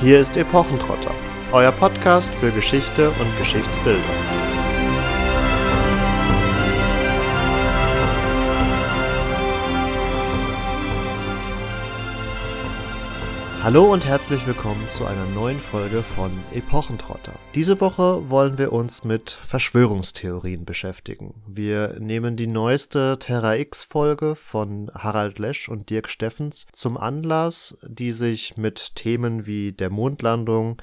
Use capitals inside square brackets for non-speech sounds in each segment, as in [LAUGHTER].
Hier ist Epochentrotter, euer Podcast für Geschichte und Geschichtsbildung. Hallo und herzlich willkommen zu einer neuen Folge von Epochentrotter. Diese Woche wollen wir uns mit Verschwörungstheorien beschäftigen. Wir nehmen die neueste Terra X Folge von Harald Lesch und Dirk Steffens zum Anlass, die sich mit Themen wie der Mondlandung,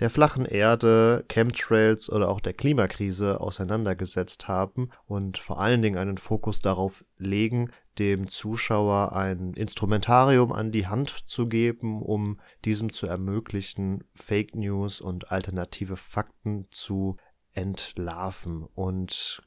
der flachen Erde, Chemtrails oder auch der Klimakrise auseinandergesetzt haben und vor allen Dingen einen Fokus darauf legen, dem Zuschauer ein Instrumentarium an die Hand zu geben, um diesem zu ermöglichen, Fake News und alternative Fakten zu entlarven. Und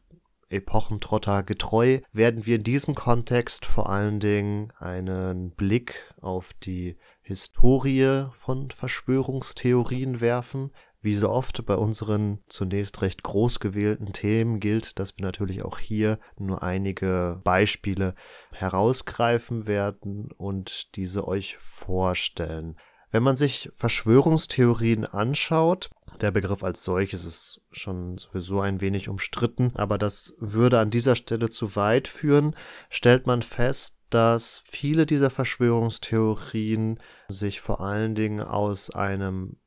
Epochentrotter getreu werden wir in diesem Kontext vor allen Dingen einen Blick auf die Historie von Verschwörungstheorien werfen, wie so oft bei unseren zunächst recht groß gewählten Themen gilt, dass wir natürlich auch hier nur einige Beispiele herausgreifen werden und diese euch vorstellen. Wenn man sich Verschwörungstheorien anschaut, der Begriff als solches ist schon sowieso ein wenig umstritten, aber das würde an dieser Stelle zu weit führen, stellt man fest, dass viele dieser Verschwörungstheorien sich vor allen Dingen aus einem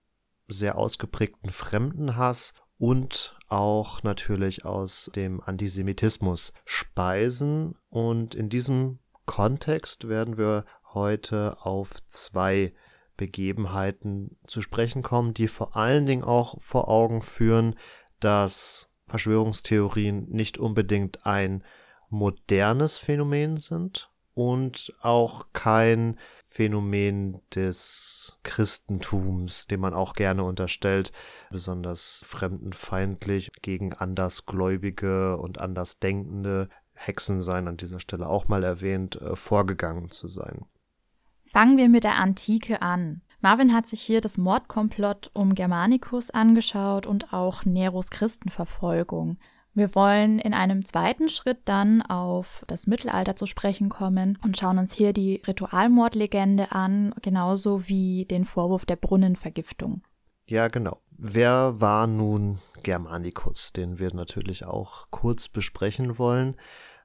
sehr ausgeprägten Fremdenhass und auch natürlich aus dem Antisemitismus speisen. Und in diesem Kontext werden wir heute auf zwei Begebenheiten zu sprechen kommen, die vor allen Dingen auch vor Augen führen, dass Verschwörungstheorien nicht unbedingt ein modernes Phänomen sind und auch kein Phänomen des Christentums, dem man auch gerne unterstellt, besonders fremdenfeindlich gegen Andersgläubige und Andersdenkende, Hexen sein an dieser Stelle auch mal erwähnt, äh, vorgegangen zu sein. Fangen wir mit der Antike an. Marvin hat sich hier das Mordkomplott um Germanicus angeschaut und auch Neros Christenverfolgung. Wir wollen in einem zweiten Schritt dann auf das Mittelalter zu sprechen kommen und schauen uns hier die Ritualmordlegende an, genauso wie den Vorwurf der Brunnenvergiftung. Ja, genau. Wer war nun Germanicus, den wir natürlich auch kurz besprechen wollen?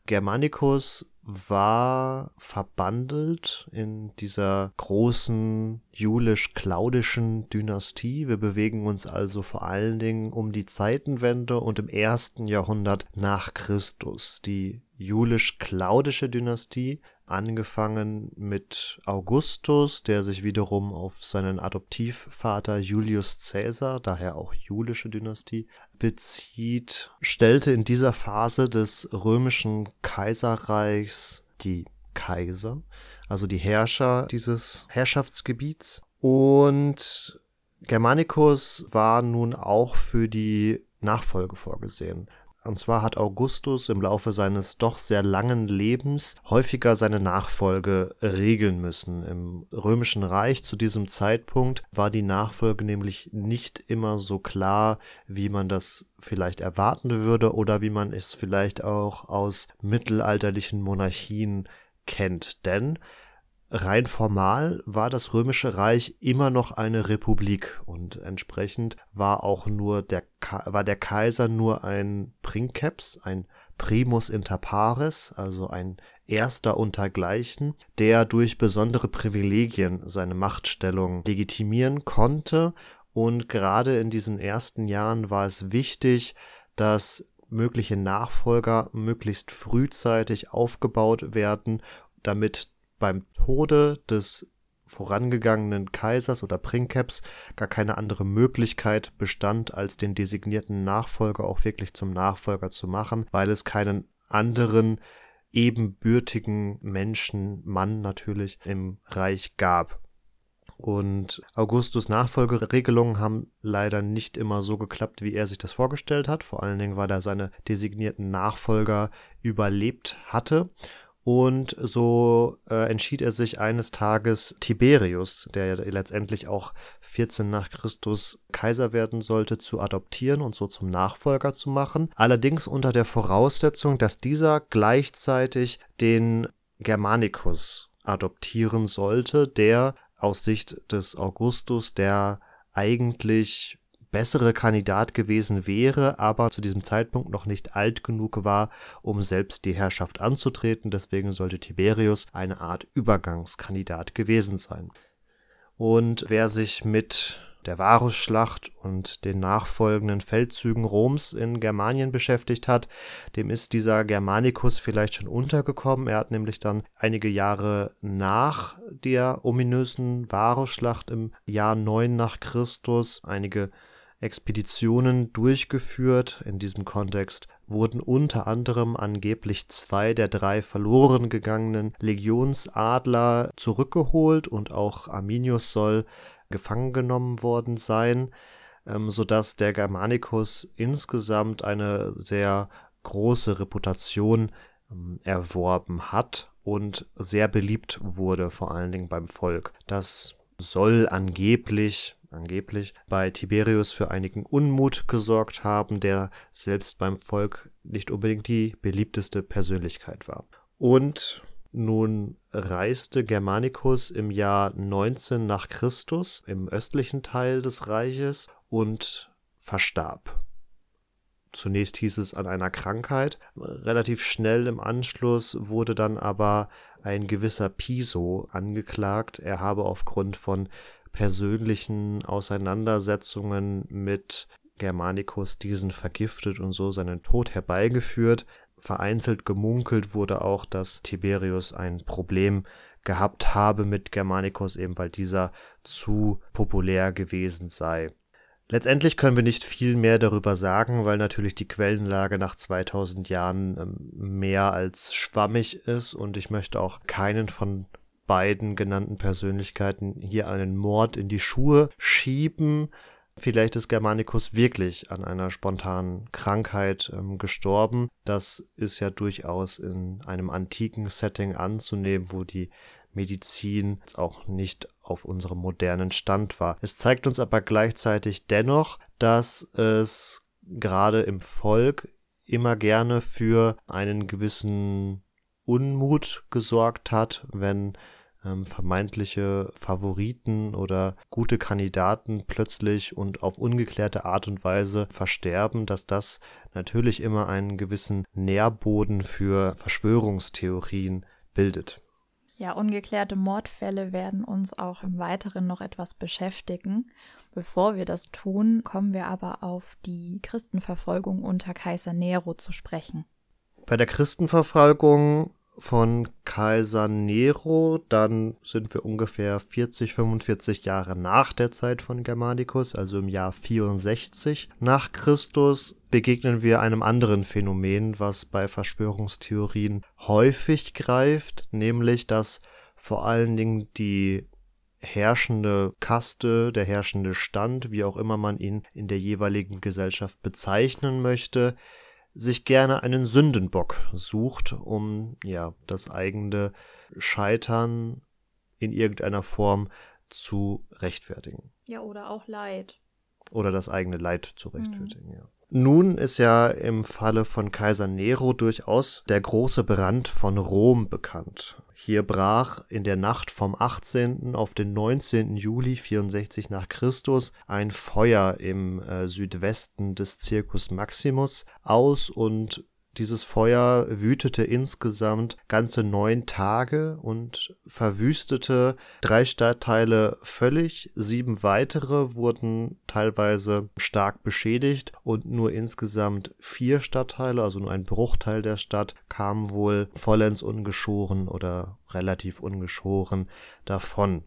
Germanicus war verbandelt in dieser großen julisch-claudischen Dynastie. Wir bewegen uns also vor allen Dingen um die Zeitenwende und im ersten Jahrhundert nach Christus. Die julisch-claudische Dynastie, angefangen mit Augustus, der sich wiederum auf seinen Adoptivvater Julius Caesar, daher auch julische Dynastie, bezieht, stellte in dieser Phase des römischen Kaiserreichs die Kaiser, also die Herrscher dieses Herrschaftsgebiets. Und Germanicus war nun auch für die Nachfolge vorgesehen. Und zwar hat Augustus im Laufe seines doch sehr langen Lebens häufiger seine Nachfolge regeln müssen. Im römischen Reich zu diesem Zeitpunkt war die Nachfolge nämlich nicht immer so klar, wie man das vielleicht erwarten würde oder wie man es vielleicht auch aus mittelalterlichen Monarchien kennt. Denn rein formal war das römische Reich immer noch eine Republik und entsprechend war auch nur der war der Kaiser nur ein Princeps, ein Primus inter pares, also ein erster untergleichen, der durch besondere Privilegien seine Machtstellung legitimieren konnte. Und gerade in diesen ersten Jahren war es wichtig, dass mögliche Nachfolger möglichst frühzeitig aufgebaut werden, damit beim Tode des vorangegangenen Kaisers oder Princeps gar keine andere Möglichkeit bestand, als den designierten Nachfolger auch wirklich zum Nachfolger zu machen, weil es keinen anderen ebenbürtigen Menschen, Mann natürlich, im Reich gab. Und Augustus Nachfolgeregelungen haben leider nicht immer so geklappt, wie er sich das vorgestellt hat. Vor allen Dingen, weil er seine designierten Nachfolger überlebt hatte. Und so äh, entschied er sich eines Tages Tiberius, der letztendlich auch 14 nach Christus Kaiser werden sollte, zu adoptieren und so zum Nachfolger zu machen. Allerdings unter der Voraussetzung, dass dieser gleichzeitig den Germanicus adoptieren sollte, der aus Sicht des Augustus der eigentlich bessere Kandidat gewesen wäre, aber zu diesem Zeitpunkt noch nicht alt genug war, um selbst die Herrschaft anzutreten. Deswegen sollte Tiberius eine Art Übergangskandidat gewesen sein. Und wer sich mit der Varusschlacht und den nachfolgenden Feldzügen Roms in Germanien beschäftigt hat, dem ist dieser Germanicus vielleicht schon untergekommen. Er hat nämlich dann einige Jahre nach der ominösen Varusschlacht im Jahr 9 nach Christus einige Expeditionen durchgeführt. In diesem Kontext wurden unter anderem angeblich zwei der drei verloren gegangenen Legionsadler zurückgeholt und auch Arminius soll gefangen genommen worden sein, ähm, sodass der Germanicus insgesamt eine sehr große Reputation ähm, erworben hat und sehr beliebt wurde, vor allen Dingen beim Volk. Das soll angeblich angeblich bei Tiberius für einigen Unmut gesorgt haben, der selbst beim Volk nicht unbedingt die beliebteste Persönlichkeit war. Und nun reiste Germanicus im Jahr 19 nach Christus im östlichen Teil des Reiches und verstarb. Zunächst hieß es an einer Krankheit. Relativ schnell im Anschluss wurde dann aber ein gewisser Piso angeklagt. Er habe aufgrund von persönlichen Auseinandersetzungen mit Germanicus diesen vergiftet und so seinen Tod herbeigeführt. Vereinzelt gemunkelt wurde auch, dass Tiberius ein Problem gehabt habe mit Germanicus, eben weil dieser zu populär gewesen sei. Letztendlich können wir nicht viel mehr darüber sagen, weil natürlich die Quellenlage nach 2000 Jahren ähm, mehr als schwammig ist und ich möchte auch keinen von beiden genannten Persönlichkeiten hier einen Mord in die Schuhe schieben. Vielleicht ist Germanicus wirklich an einer spontanen Krankheit ähm, gestorben. Das ist ja durchaus in einem antiken Setting anzunehmen, wo die Medizin auch nicht auf unserem modernen Stand war. Es zeigt uns aber gleichzeitig dennoch, dass es gerade im Volk immer gerne für einen gewissen Unmut gesorgt hat, wenn ähm, vermeintliche Favoriten oder gute Kandidaten plötzlich und auf ungeklärte Art und Weise versterben, dass das natürlich immer einen gewissen Nährboden für Verschwörungstheorien bildet. Ja, ungeklärte Mordfälle werden uns auch im Weiteren noch etwas beschäftigen. Bevor wir das tun, kommen wir aber auf die Christenverfolgung unter Kaiser Nero zu sprechen. Bei der Christenverfolgung von Kaiser Nero, dann sind wir ungefähr 40, 45 Jahre nach der Zeit von Germanicus, also im Jahr 64 nach Christus, begegnen wir einem anderen Phänomen, was bei Verschwörungstheorien häufig greift, nämlich dass vor allen Dingen die herrschende Kaste, der herrschende Stand, wie auch immer man ihn in der jeweiligen Gesellschaft bezeichnen möchte, sich gerne einen Sündenbock sucht, um ja das eigene Scheitern in irgendeiner Form zu rechtfertigen. Ja, oder auch Leid. Oder das eigene Leid zu rechtfertigen, mhm. ja. Nun ist ja im Falle von Kaiser Nero durchaus der große Brand von Rom bekannt. Hier brach in der Nacht vom 18. auf den 19. Juli 64 nach Christus ein Feuer im äh, Südwesten des Circus Maximus aus und dieses Feuer wütete insgesamt ganze neun Tage und verwüstete drei Stadtteile völlig. Sieben weitere wurden teilweise stark beschädigt und nur insgesamt vier Stadtteile, also nur ein Bruchteil der Stadt, kamen wohl vollends ungeschoren oder relativ ungeschoren davon.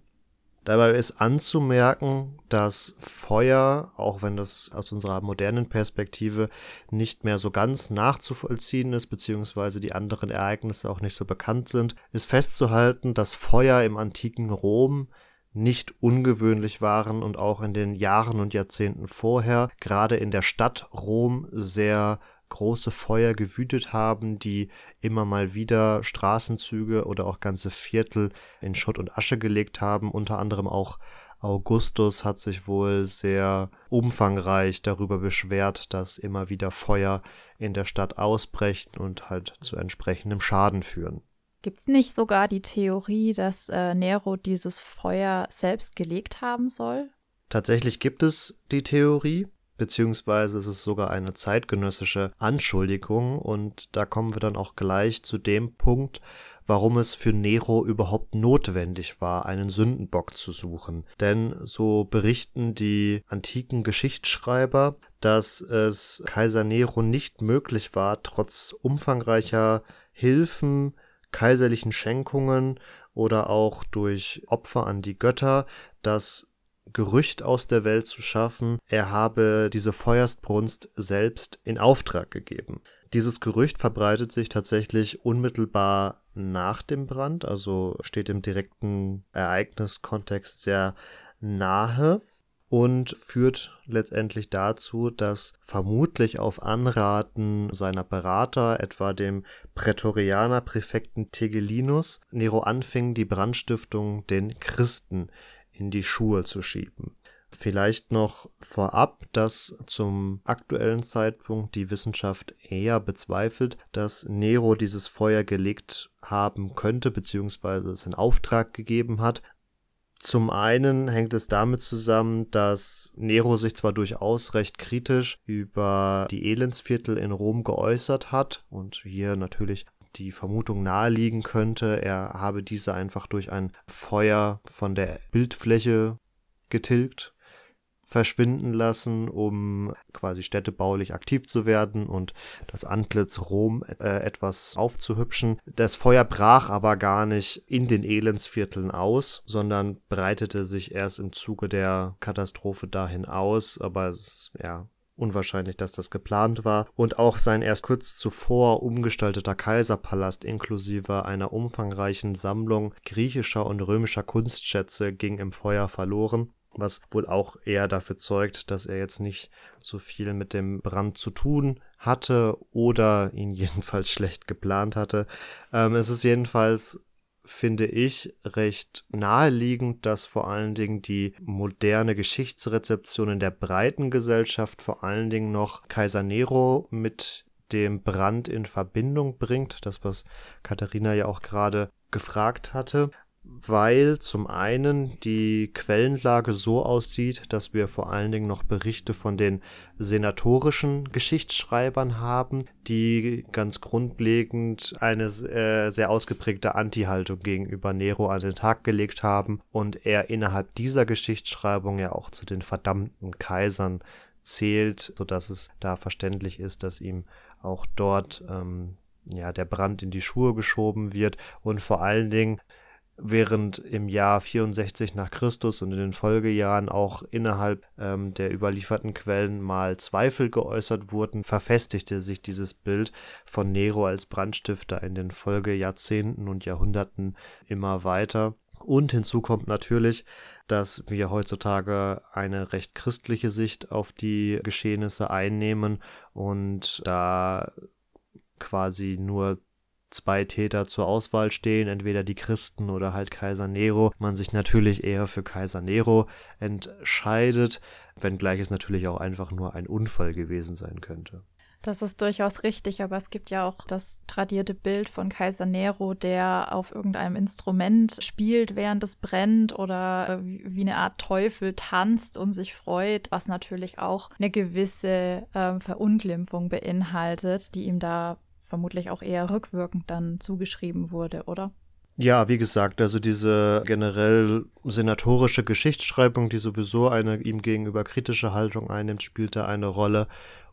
Dabei ist anzumerken, dass Feuer, auch wenn das aus unserer modernen Perspektive nicht mehr so ganz nachzuvollziehen ist, beziehungsweise die anderen Ereignisse auch nicht so bekannt sind, ist festzuhalten, dass Feuer im antiken Rom nicht ungewöhnlich waren und auch in den Jahren und Jahrzehnten vorher, gerade in der Stadt Rom, sehr große Feuer gewütet haben, die immer mal wieder Straßenzüge oder auch ganze Viertel in Schutt und Asche gelegt haben. Unter anderem auch Augustus hat sich wohl sehr umfangreich darüber beschwert, dass immer wieder Feuer in der Stadt ausbrechen und halt zu entsprechendem Schaden führen. Gibt es nicht sogar die Theorie, dass äh, Nero dieses Feuer selbst gelegt haben soll? Tatsächlich gibt es die Theorie, beziehungsweise es ist sogar eine zeitgenössische Anschuldigung und da kommen wir dann auch gleich zu dem Punkt, warum es für Nero überhaupt notwendig war, einen Sündenbock zu suchen. Denn so berichten die antiken Geschichtsschreiber, dass es Kaiser Nero nicht möglich war, trotz umfangreicher Hilfen, kaiserlichen Schenkungen oder auch durch Opfer an die Götter, das Gerücht aus der Welt zu schaffen, er habe diese Feuersbrunst selbst in Auftrag gegeben. Dieses Gerücht verbreitet sich tatsächlich unmittelbar nach dem Brand, also steht im direkten Ereigniskontext sehr nahe und führt letztendlich dazu, dass vermutlich auf Anraten seiner Berater, etwa dem Prätorianer Präfekten Tegelinus, Nero anfing, die Brandstiftung den Christen in die Schuhe zu schieben. Vielleicht noch vorab, dass zum aktuellen Zeitpunkt die Wissenschaft eher bezweifelt, dass Nero dieses Feuer gelegt haben könnte, beziehungsweise es in Auftrag gegeben hat. Zum einen hängt es damit zusammen, dass Nero sich zwar durchaus recht kritisch über die Elendsviertel in Rom geäußert hat und hier natürlich die Vermutung naheliegen könnte, er habe diese einfach durch ein Feuer von der Bildfläche getilgt, verschwinden lassen, um quasi städtebaulich aktiv zu werden und das Antlitz Rom äh, etwas aufzuhübschen. Das Feuer brach aber gar nicht in den Elendsvierteln aus, sondern breitete sich erst im Zuge der Katastrophe dahin aus, aber es ja unwahrscheinlich, dass das geplant war, und auch sein erst kurz zuvor umgestalteter Kaiserpalast inklusive einer umfangreichen Sammlung griechischer und römischer Kunstschätze ging im Feuer verloren was wohl auch eher dafür zeugt, dass er jetzt nicht so viel mit dem Brand zu tun hatte oder ihn [LAUGHS] jedenfalls schlecht geplant hatte. Ähm, es ist jedenfalls finde ich recht naheliegend, dass vor allen Dingen die moderne Geschichtsrezeption in der breiten Gesellschaft vor allen Dingen noch Kaiser Nero mit dem Brand in Verbindung bringt, das was Katharina ja auch gerade gefragt hatte weil zum einen die Quellenlage so aussieht, dass wir vor allen Dingen noch Berichte von den senatorischen Geschichtsschreibern haben, die ganz grundlegend eine äh, sehr ausgeprägte Anti-Haltung gegenüber Nero an den Tag gelegt haben und er innerhalb dieser Geschichtsschreibung ja auch zu den verdammten Kaisern zählt, sodass es da verständlich ist, dass ihm auch dort ähm, ja der Brand in die Schuhe geschoben wird. Und vor allen Dingen während im Jahr 64 nach Christus und in den Folgejahren auch innerhalb ähm, der überlieferten Quellen mal Zweifel geäußert wurden, verfestigte sich dieses Bild von Nero als Brandstifter in den Folgejahrzehnten und Jahrhunderten immer weiter. Und hinzu kommt natürlich, dass wir heutzutage eine recht christliche Sicht auf die Geschehnisse einnehmen und da quasi nur zwei Täter zur Auswahl stehen, entweder die Christen oder halt Kaiser Nero, man sich natürlich eher für Kaiser Nero entscheidet, wenngleich es natürlich auch einfach nur ein Unfall gewesen sein könnte. Das ist durchaus richtig, aber es gibt ja auch das tradierte Bild von Kaiser Nero, der auf irgendeinem Instrument spielt, während es brennt oder wie eine Art Teufel tanzt und sich freut, was natürlich auch eine gewisse äh, Verunglimpfung beinhaltet, die ihm da vermutlich auch eher rückwirkend dann zugeschrieben wurde, oder? Ja, wie gesagt, also diese generell senatorische Geschichtsschreibung, die sowieso eine ihm gegenüber kritische Haltung einnimmt, spielt da eine Rolle.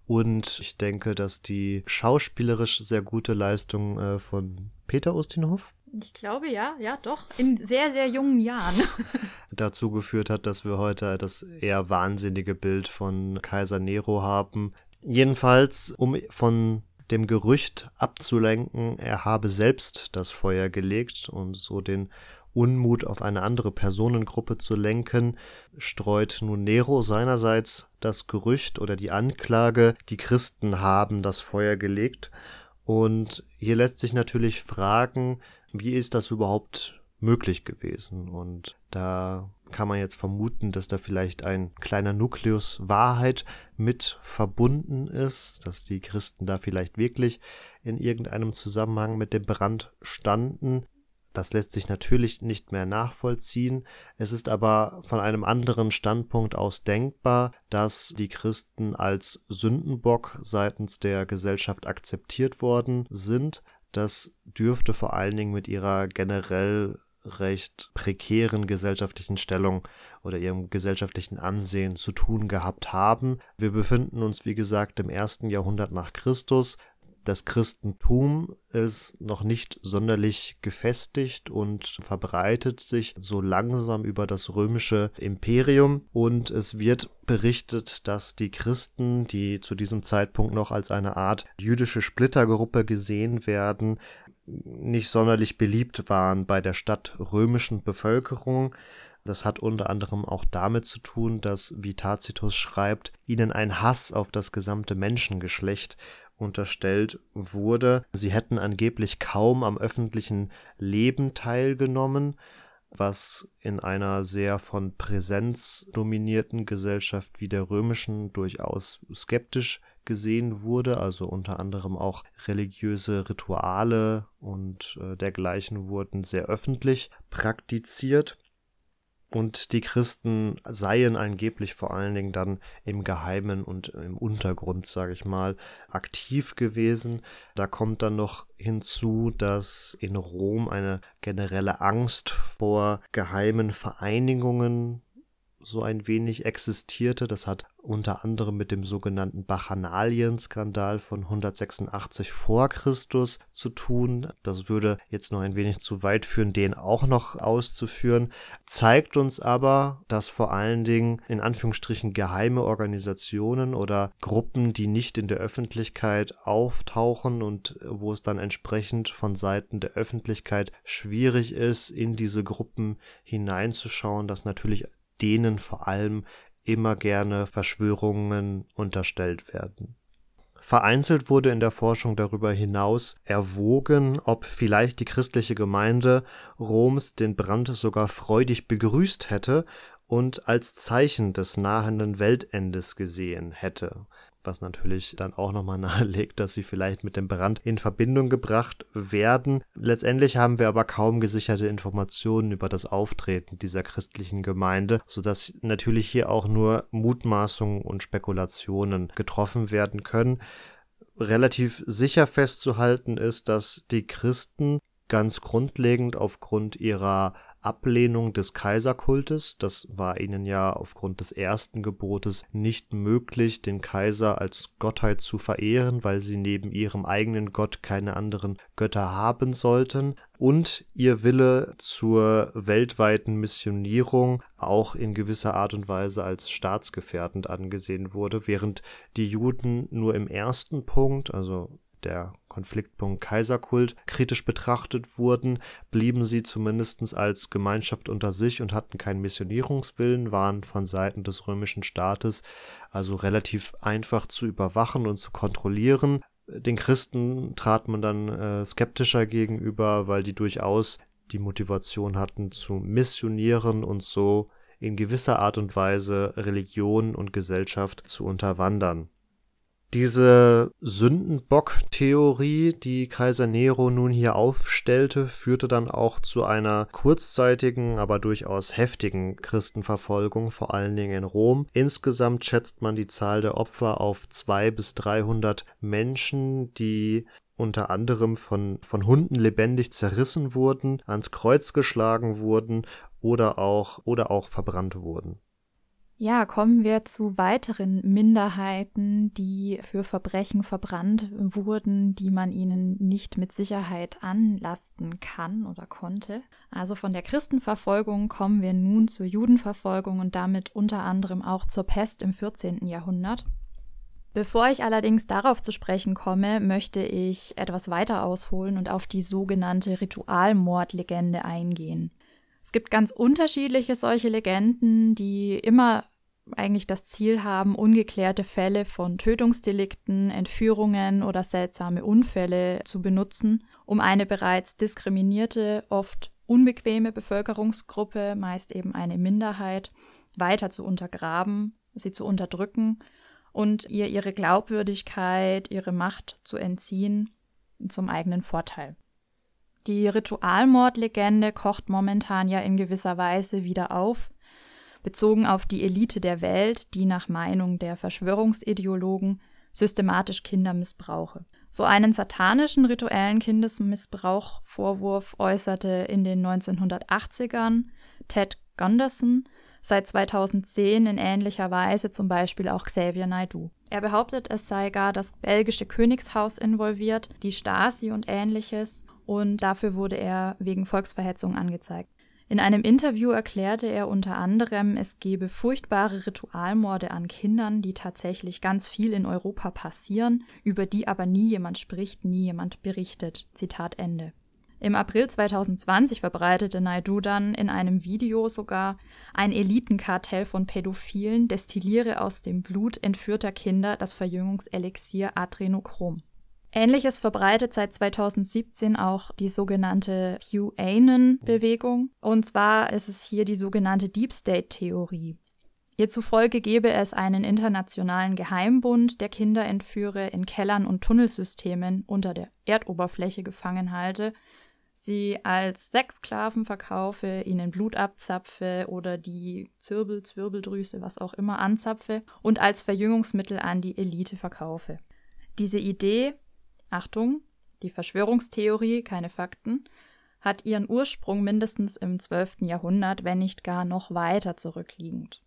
Und ich denke, dass die schauspielerisch sehr gute Leistung äh, von Peter Ustinhoff. Ich glaube ja, ja doch, in sehr, sehr jungen Jahren. [LAUGHS] dazu geführt hat, dass wir heute das eher wahnsinnige Bild von Kaiser Nero haben. Jedenfalls, um von dem Gerücht abzulenken, er habe selbst das Feuer gelegt und so den Unmut auf eine andere Personengruppe zu lenken, streut nun Nero seinerseits das Gerücht oder die Anklage, die Christen haben das Feuer gelegt. Und hier lässt sich natürlich fragen, wie ist das überhaupt möglich gewesen? Und da kann man jetzt vermuten, dass da vielleicht ein kleiner Nukleus Wahrheit mit verbunden ist, dass die Christen da vielleicht wirklich in irgendeinem Zusammenhang mit dem Brand standen. Das lässt sich natürlich nicht mehr nachvollziehen. Es ist aber von einem anderen Standpunkt aus denkbar, dass die Christen als Sündenbock seitens der Gesellschaft akzeptiert worden sind. Das dürfte vor allen Dingen mit ihrer generell recht prekären gesellschaftlichen Stellung oder ihrem gesellschaftlichen Ansehen zu tun gehabt haben. Wir befinden uns, wie gesagt, im ersten Jahrhundert nach Christus. Das Christentum ist noch nicht sonderlich gefestigt und verbreitet sich so langsam über das römische Imperium und es wird berichtet, dass die Christen, die zu diesem Zeitpunkt noch als eine Art jüdische Splittergruppe gesehen werden, nicht sonderlich beliebt waren bei der stadtrömischen Bevölkerung. Das hat unter anderem auch damit zu tun, dass, wie Tacitus schreibt, ihnen ein Hass auf das gesamte Menschengeschlecht unterstellt wurde. Sie hätten angeblich kaum am öffentlichen Leben teilgenommen, was in einer sehr von Präsenz dominierten Gesellschaft wie der römischen durchaus skeptisch gesehen wurde, also unter anderem auch religiöse Rituale und äh, dergleichen wurden sehr öffentlich praktiziert. Und die Christen seien angeblich vor allen Dingen dann im Geheimen und im Untergrund, sage ich mal, aktiv gewesen. Da kommt dann noch hinzu, dass in Rom eine generelle Angst vor geheimen Vereinigungen so ein wenig existierte. Das hat unter anderem mit dem sogenannten Bacchanalien-Skandal von 186 vor Christus zu tun. Das würde jetzt noch ein wenig zu weit führen, den auch noch auszuführen. Zeigt uns aber, dass vor allen Dingen in Anführungsstrichen geheime Organisationen oder Gruppen, die nicht in der Öffentlichkeit auftauchen und wo es dann entsprechend von Seiten der Öffentlichkeit schwierig ist, in diese Gruppen hineinzuschauen, dass natürlich denen vor allem immer gerne Verschwörungen unterstellt werden. Vereinzelt wurde in der Forschung darüber hinaus erwogen, ob vielleicht die christliche Gemeinde Roms den Brand sogar freudig begrüßt hätte und als Zeichen des nahenden Weltendes gesehen hätte was natürlich dann auch nochmal [LAUGHS] nahelegt, dass sie vielleicht mit dem Brand in Verbindung gebracht werden. Letztendlich haben wir aber kaum gesicherte Informationen über das Auftreten dieser christlichen Gemeinde, sodass natürlich hier auch nur Mutmaßungen und Spekulationen getroffen werden können. Relativ sicher festzuhalten ist, dass die Christen ganz grundlegend aufgrund ihrer Ablehnung des Kaiserkultes. Das war ihnen ja aufgrund des ersten Gebotes nicht möglich, den Kaiser als Gottheit zu verehren, weil sie neben ihrem eigenen Gott keine anderen Götter haben sollten. Und ihr Wille zur weltweiten Missionierung auch in gewisser Art und Weise als staatsgefährdend angesehen wurde, während die Juden nur im ersten Punkt, also der Konfliktpunkt Kaiserkult kritisch betrachtet wurden, blieben sie zumindest als Gemeinschaft unter sich und hatten keinen Missionierungswillen, waren von Seiten des römischen Staates also relativ einfach zu überwachen und zu kontrollieren. Den Christen trat man dann äh, skeptischer gegenüber, weil die durchaus die Motivation hatten zu missionieren und so in gewisser Art und Weise Religion und Gesellschaft zu unterwandern. Diese Sündenbock-Theorie, die Kaiser Nero nun hier aufstellte, führte dann auch zu einer kurzzeitigen, aber durchaus heftigen Christenverfolgung, vor allen Dingen in Rom. Insgesamt schätzt man die Zahl der Opfer auf zwei bis dreihundert Menschen, die unter anderem von, von Hunden lebendig zerrissen wurden, ans Kreuz geschlagen wurden oder auch, oder auch verbrannt wurden. Ja, kommen wir zu weiteren Minderheiten, die für Verbrechen verbrannt wurden, die man ihnen nicht mit Sicherheit anlasten kann oder konnte. Also von der Christenverfolgung kommen wir nun zur Judenverfolgung und damit unter anderem auch zur Pest im 14. Jahrhundert. Bevor ich allerdings darauf zu sprechen komme, möchte ich etwas weiter ausholen und auf die sogenannte Ritualmordlegende eingehen. Es gibt ganz unterschiedliche solche Legenden, die immer eigentlich das Ziel haben, ungeklärte Fälle von Tötungsdelikten, Entführungen oder seltsame Unfälle zu benutzen, um eine bereits diskriminierte, oft unbequeme Bevölkerungsgruppe, meist eben eine Minderheit, weiter zu untergraben, sie zu unterdrücken und ihr ihre Glaubwürdigkeit, ihre Macht zu entziehen zum eigenen Vorteil. Die Ritualmordlegende kocht momentan ja in gewisser Weise wieder auf, bezogen auf die Elite der Welt, die nach Meinung der Verschwörungsideologen systematisch Kinder missbrauche. So einen satanischen rituellen Kindesmissbrauch-Vorwurf äußerte in den 1980ern Ted Gunderson, seit 2010 in ähnlicher Weise zum Beispiel auch Xavier Naidoo. Er behauptet, es sei gar das belgische Königshaus involviert, die Stasi und ähnliches, und dafür wurde er wegen Volksverhetzung angezeigt. In einem Interview erklärte er unter anderem, es gebe furchtbare Ritualmorde an Kindern, die tatsächlich ganz viel in Europa passieren, über die aber nie jemand spricht, nie jemand berichtet. Zitat Ende. Im April 2020 verbreitete Naidu dann in einem Video sogar, ein Elitenkartell von Pädophilen destilliere aus dem Blut entführter Kinder das Verjüngungselixier Adrenochrom. Ähnliches verbreitet seit 2017 auch die sogenannte QAnon-Bewegung. Und zwar ist es hier die sogenannte Deep State-Theorie. Ihr zufolge gebe es einen internationalen Geheimbund, der Kinder entführe, in Kellern und Tunnelsystemen unter der Erdoberfläche gefangen halte, sie als Sexsklaven verkaufe, ihnen Blut abzapfe oder die Zirbel, Zwirbeldrüse, was auch immer anzapfe und als Verjüngungsmittel an die Elite verkaufe. Diese Idee Achtung, die Verschwörungstheorie, keine Fakten, hat ihren Ursprung mindestens im 12. Jahrhundert, wenn nicht gar noch weiter zurückliegend.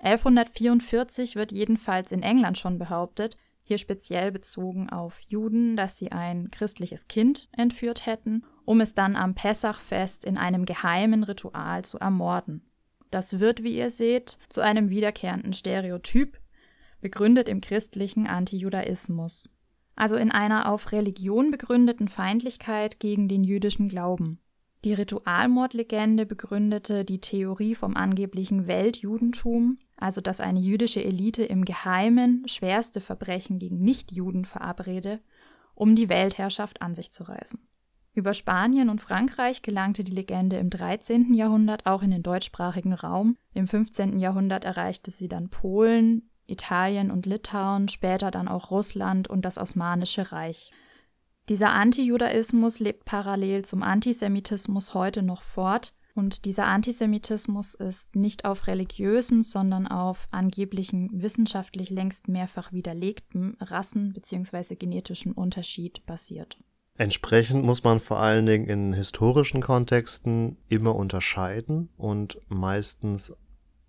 1144 wird jedenfalls in England schon behauptet, hier speziell bezogen auf Juden, dass sie ein christliches Kind entführt hätten, um es dann am Pessachfest in einem geheimen Ritual zu ermorden. Das wird, wie ihr seht, zu einem wiederkehrenden Stereotyp, begründet im christlichen Antijudaismus also in einer auf Religion begründeten Feindlichkeit gegen den jüdischen Glauben. Die Ritualmordlegende begründete die Theorie vom angeblichen Weltjudentum, also dass eine jüdische Elite im Geheimen schwerste Verbrechen gegen Nichtjuden verabrede, um die Weltherrschaft an sich zu reißen. Über Spanien und Frankreich gelangte die Legende im 13. Jahrhundert auch in den deutschsprachigen Raum. Im 15. Jahrhundert erreichte sie dann Polen, Italien und Litauen, später dann auch Russland und das Osmanische Reich. Dieser Antijudaismus lebt parallel zum Antisemitismus heute noch fort, und dieser Antisemitismus ist nicht auf religiösen, sondern auf angeblichen wissenschaftlich längst mehrfach widerlegtem Rassen- bzw. genetischen Unterschied basiert. Entsprechend muss man vor allen Dingen in historischen Kontexten immer unterscheiden und meistens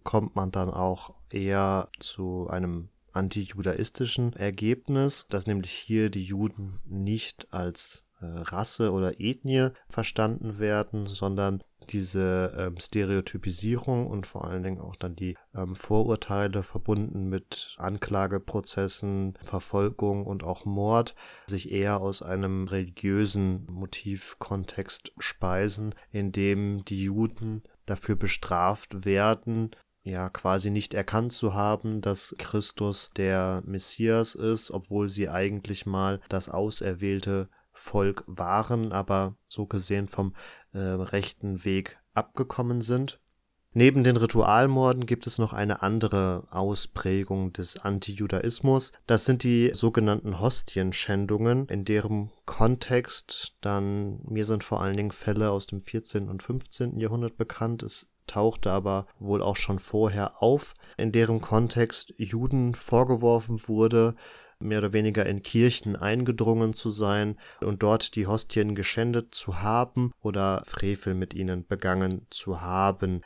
kommt man dann auch eher zu einem antijudaistischen Ergebnis, dass nämlich hier die Juden nicht als äh, Rasse oder Ethnie verstanden werden, sondern diese ähm, Stereotypisierung und vor allen Dingen auch dann die ähm, Vorurteile verbunden mit Anklageprozessen, Verfolgung und auch Mord sich eher aus einem religiösen Motivkontext speisen, in dem die Juden dafür bestraft werden, ja quasi nicht erkannt zu haben, dass Christus der Messias ist, obwohl sie eigentlich mal das auserwählte Volk waren, aber so gesehen vom äh, rechten Weg abgekommen sind. Neben den Ritualmorden gibt es noch eine andere Ausprägung des Antijudaismus. Das sind die sogenannten Hostienschändungen, in deren Kontext dann, mir sind vor allen Dingen Fälle aus dem 14. und 15. Jahrhundert bekannt. Es tauchte aber wohl auch schon vorher auf, in deren Kontext Juden vorgeworfen wurde, mehr oder weniger in Kirchen eingedrungen zu sein und dort die Hostien geschändet zu haben oder Frevel mit ihnen begangen zu haben.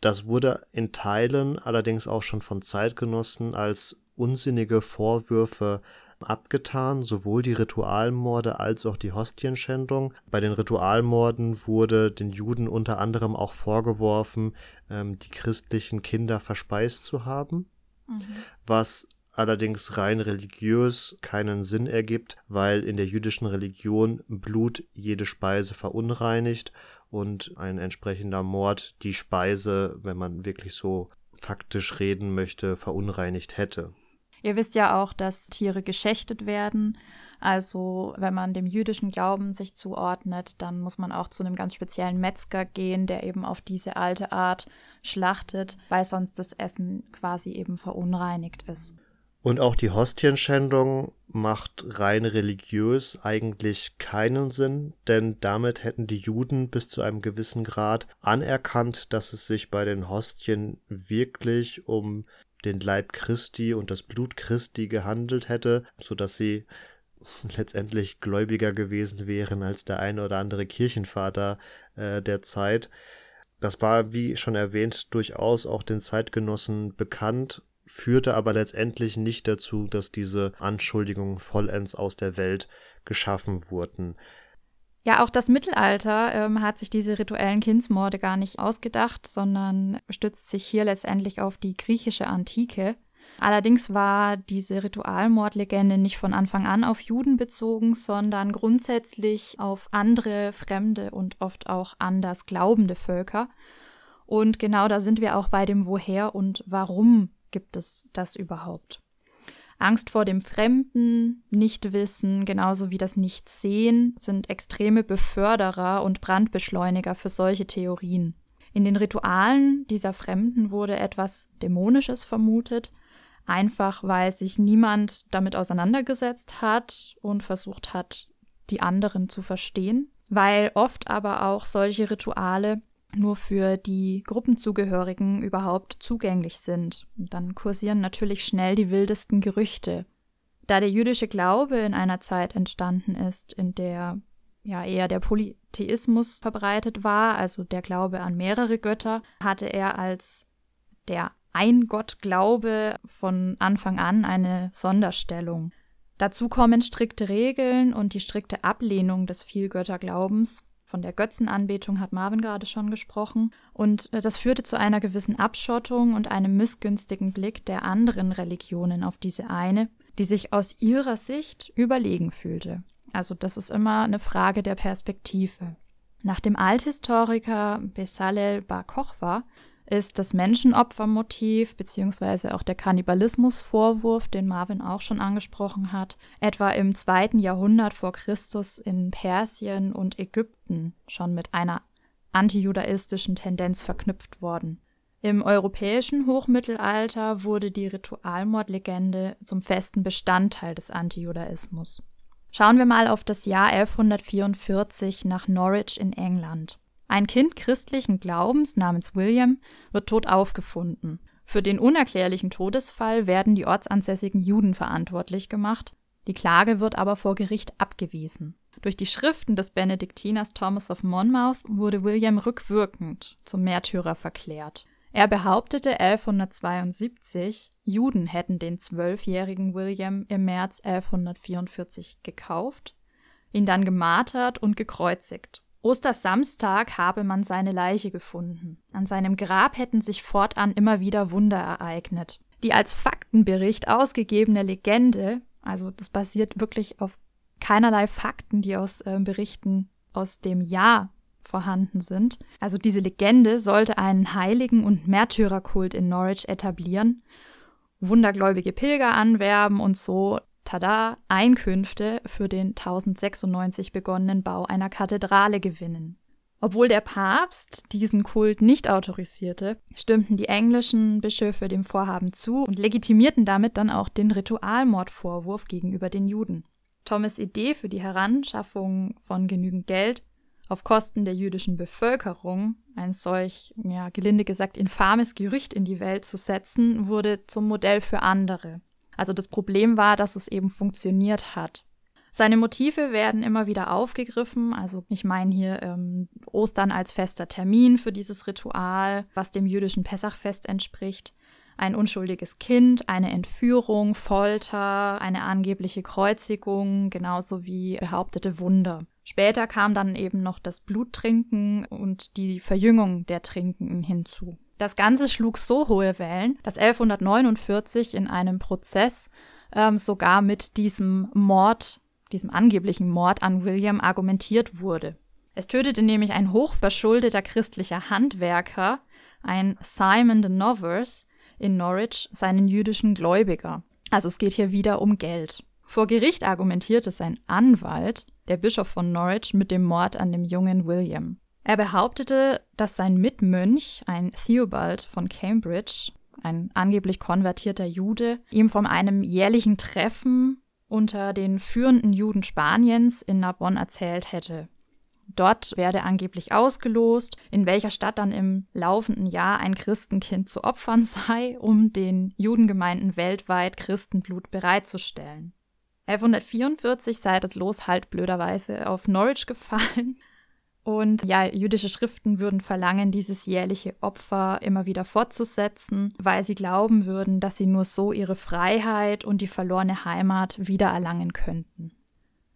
Das wurde in Teilen allerdings auch schon von Zeitgenossen als unsinnige Vorwürfe abgetan, sowohl die Ritualmorde als auch die Hostienschändung. Bei den Ritualmorden wurde den Juden unter anderem auch vorgeworfen, ähm, die christlichen Kinder verspeist zu haben, mhm. was allerdings rein religiös keinen Sinn ergibt, weil in der jüdischen Religion Blut jede Speise verunreinigt und ein entsprechender Mord die Speise, wenn man wirklich so faktisch reden möchte, verunreinigt hätte. Ihr wisst ja auch, dass Tiere geschächtet werden. Also wenn man dem jüdischen Glauben sich zuordnet, dann muss man auch zu einem ganz speziellen Metzger gehen, der eben auf diese alte Art schlachtet, weil sonst das Essen quasi eben verunreinigt ist. Und auch die Hostienschändung macht rein religiös eigentlich keinen Sinn, denn damit hätten die Juden bis zu einem gewissen Grad anerkannt, dass es sich bei den Hostien wirklich um den Leib Christi und das Blut Christi gehandelt hätte, so dass sie [LAUGHS] letztendlich gläubiger gewesen wären als der eine oder andere Kirchenvater äh, der Zeit. Das war, wie schon erwähnt, durchaus auch den Zeitgenossen bekannt, führte aber letztendlich nicht dazu, dass diese Anschuldigungen vollends aus der Welt geschaffen wurden. Ja, auch das Mittelalter ähm, hat sich diese rituellen Kindsmorde gar nicht ausgedacht, sondern stützt sich hier letztendlich auf die griechische Antike. Allerdings war diese Ritualmordlegende nicht von Anfang an auf Juden bezogen, sondern grundsätzlich auf andere fremde und oft auch anders glaubende Völker. Und genau da sind wir auch bei dem Woher und Warum gibt es das überhaupt. Angst vor dem Fremden, Nichtwissen, genauso wie das Nichtsehen sind extreme Beförderer und Brandbeschleuniger für solche Theorien. In den Ritualen dieser Fremden wurde etwas Dämonisches vermutet, einfach weil sich niemand damit auseinandergesetzt hat und versucht hat, die anderen zu verstehen, weil oft aber auch solche Rituale nur für die Gruppenzugehörigen überhaupt zugänglich sind. Dann kursieren natürlich schnell die wildesten Gerüchte. Da der jüdische Glaube in einer Zeit entstanden ist, in der ja eher der Polytheismus verbreitet war, also der Glaube an mehrere Götter, hatte er als der ein-Gott-Glaube von Anfang an eine Sonderstellung. Dazu kommen strikte Regeln und die strikte Ablehnung des Vielgötterglaubens. Von der Götzenanbetung hat Marvin gerade schon gesprochen. Und äh, das führte zu einer gewissen Abschottung und einem missgünstigen Blick der anderen Religionen auf diese eine, die sich aus ihrer Sicht überlegen fühlte. Also das ist immer eine Frage der Perspektive. Nach dem Althistoriker Besalel Bar Kochwa ist das Menschenopfermotiv beziehungsweise auch der Kannibalismusvorwurf, den Marvin auch schon angesprochen hat, etwa im zweiten Jahrhundert vor Christus in Persien und Ägypten schon mit einer antijudaistischen Tendenz verknüpft worden. Im europäischen Hochmittelalter wurde die Ritualmordlegende zum festen Bestandteil des Antijudaismus. Schauen wir mal auf das Jahr 1144 nach Norwich in England. Ein Kind christlichen Glaubens namens William wird tot aufgefunden. Für den unerklärlichen Todesfall werden die ortsansässigen Juden verantwortlich gemacht, die Klage wird aber vor Gericht abgewiesen. Durch die Schriften des Benediktiners Thomas of Monmouth wurde William rückwirkend zum Märtyrer verklärt. Er behauptete 1172, Juden hätten den zwölfjährigen William im März 1144 gekauft, ihn dann gemartert und gekreuzigt. Ostersamstag habe man seine Leiche gefunden. An seinem Grab hätten sich fortan immer wieder Wunder ereignet. Die als Faktenbericht ausgegebene Legende, also das basiert wirklich auf keinerlei Fakten, die aus äh, Berichten aus dem Jahr vorhanden sind. Also diese Legende sollte einen Heiligen- und Märtyrerkult in Norwich etablieren, wundergläubige Pilger anwerben und so tada, Einkünfte für den 1096 begonnenen Bau einer Kathedrale gewinnen. Obwohl der Papst diesen Kult nicht autorisierte, stimmten die englischen Bischöfe dem Vorhaben zu und legitimierten damit dann auch den Ritualmordvorwurf gegenüber den Juden. Thomas' Idee für die Heranschaffung von genügend Geld auf Kosten der jüdischen Bevölkerung, ein solch, ja, gelinde gesagt, infames Gerücht in die Welt zu setzen, wurde zum Modell für andere. Also das Problem war, dass es eben funktioniert hat. Seine Motive werden immer wieder aufgegriffen. Also ich meine hier ähm, Ostern als fester Termin für dieses Ritual, was dem jüdischen Pessachfest entspricht. Ein unschuldiges Kind, eine Entführung, Folter, eine angebliche Kreuzigung, genauso wie behauptete Wunder. Später kam dann eben noch das Bluttrinken und die Verjüngung der Trinkenden hinzu. Das Ganze schlug so hohe Wellen, dass 1149 in einem Prozess ähm, sogar mit diesem Mord, diesem angeblichen Mord an William argumentiert wurde. Es tötete nämlich ein hochverschuldeter christlicher Handwerker, ein Simon de Novers, in Norwich seinen jüdischen Gläubiger. Also es geht hier wieder um Geld. Vor Gericht argumentierte sein Anwalt, der Bischof von Norwich, mit dem Mord an dem jungen William. Er behauptete, dass sein Mitmönch, ein Theobald von Cambridge, ein angeblich konvertierter Jude, ihm von einem jährlichen Treffen unter den führenden Juden Spaniens in Narbonne erzählt hätte. Dort werde angeblich ausgelost, in welcher Stadt dann im laufenden Jahr ein Christenkind zu opfern [LAUGHS] sei, um den Judengemeinden weltweit Christenblut bereitzustellen. 1144 sei das Los halt blöderweise auf Norwich gefallen und ja, jüdische Schriften würden verlangen, dieses jährliche Opfer immer wieder fortzusetzen, weil sie glauben würden, dass sie nur so ihre Freiheit und die verlorene Heimat wiedererlangen könnten.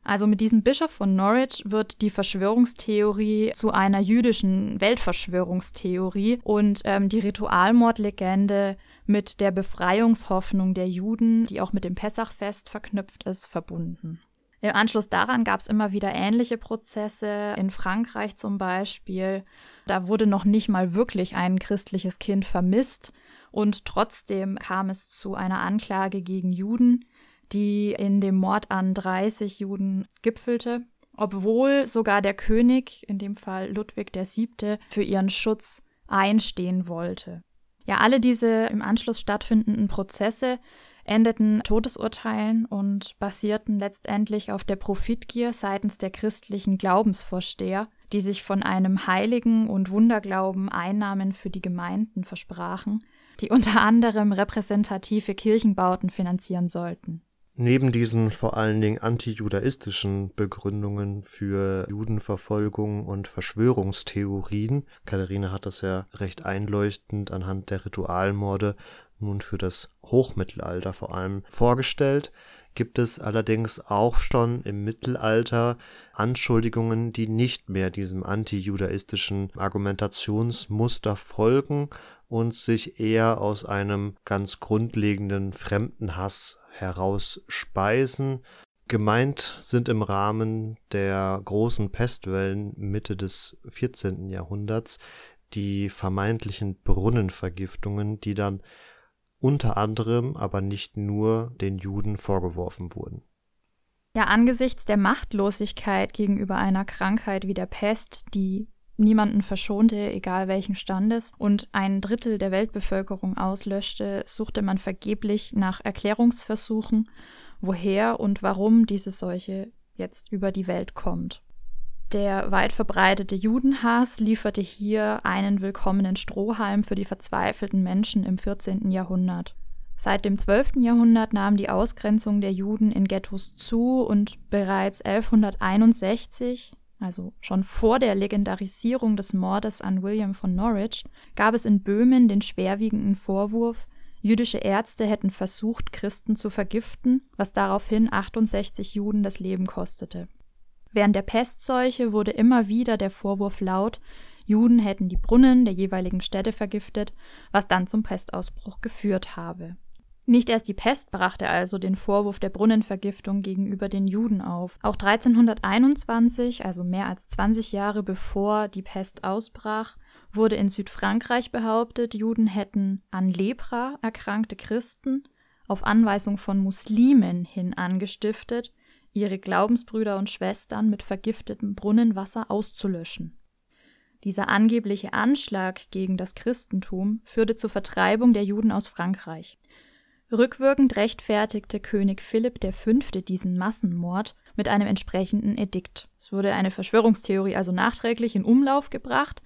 Also mit diesem Bischof von Norwich wird die Verschwörungstheorie zu einer jüdischen Weltverschwörungstheorie und ähm, die Ritualmordlegende mit der Befreiungshoffnung der Juden, die auch mit dem Pessachfest verknüpft ist, verbunden. Im Anschluss daran gab es immer wieder ähnliche Prozesse, in Frankreich zum Beispiel. Da wurde noch nicht mal wirklich ein christliches Kind vermisst und trotzdem kam es zu einer Anklage gegen Juden, die in dem Mord an 30 Juden gipfelte, obwohl sogar der König, in dem Fall Ludwig VII., für ihren Schutz einstehen wollte. Ja, alle diese im Anschluss stattfindenden Prozesse endeten Todesurteilen und basierten letztendlich auf der Profitgier seitens der christlichen Glaubensvorsteher, die sich von einem heiligen und Wunderglauben Einnahmen für die Gemeinden versprachen, die unter anderem repräsentative Kirchenbauten finanzieren sollten. Neben diesen vor allen Dingen antijudaistischen Begründungen für Judenverfolgung und Verschwörungstheorien, Katharina hat das ja recht einleuchtend anhand der Ritualmorde nun für das Hochmittelalter vor allem vorgestellt, gibt es allerdings auch schon im Mittelalter Anschuldigungen, die nicht mehr diesem antijudaistischen Argumentationsmuster folgen und sich eher aus einem ganz grundlegenden Fremdenhass herausspeisen. Gemeint sind im Rahmen der großen Pestwellen Mitte des 14. Jahrhunderts die vermeintlichen Brunnenvergiftungen, die dann unter anderem, aber nicht nur den Juden vorgeworfen wurden. Ja, angesichts der Machtlosigkeit gegenüber einer Krankheit wie der Pest, die niemanden verschonte, egal welchen Standes, und ein Drittel der Weltbevölkerung auslöschte, suchte man vergeblich nach Erklärungsversuchen, woher und warum diese Seuche jetzt über die Welt kommt. Der weit verbreitete Judenhass lieferte hier einen willkommenen Strohhalm für die verzweifelten Menschen im 14. Jahrhundert. Seit dem 12. Jahrhundert nahm die Ausgrenzung der Juden in Ghettos zu und bereits 1161, also schon vor der Legendarisierung des Mordes an William von Norwich, gab es in Böhmen den schwerwiegenden Vorwurf, jüdische Ärzte hätten versucht, Christen zu vergiften, was daraufhin 68 Juden das Leben kostete. Während der Pestseuche wurde immer wieder der Vorwurf laut, Juden hätten die Brunnen der jeweiligen Städte vergiftet, was dann zum Pestausbruch geführt habe. Nicht erst die Pest brachte also den Vorwurf der Brunnenvergiftung gegenüber den Juden auf. Auch 1321, also mehr als 20 Jahre bevor die Pest ausbrach, wurde in Südfrankreich behauptet, Juden hätten an Lepra erkrankte Christen auf Anweisung von Muslimen hin angestiftet, ihre Glaubensbrüder und Schwestern mit vergiftetem Brunnenwasser auszulöschen. Dieser angebliche Anschlag gegen das Christentum führte zur Vertreibung der Juden aus Frankreich. Rückwirkend rechtfertigte König Philipp V. diesen Massenmord mit einem entsprechenden Edikt. Es wurde eine Verschwörungstheorie also nachträglich in Umlauf gebracht,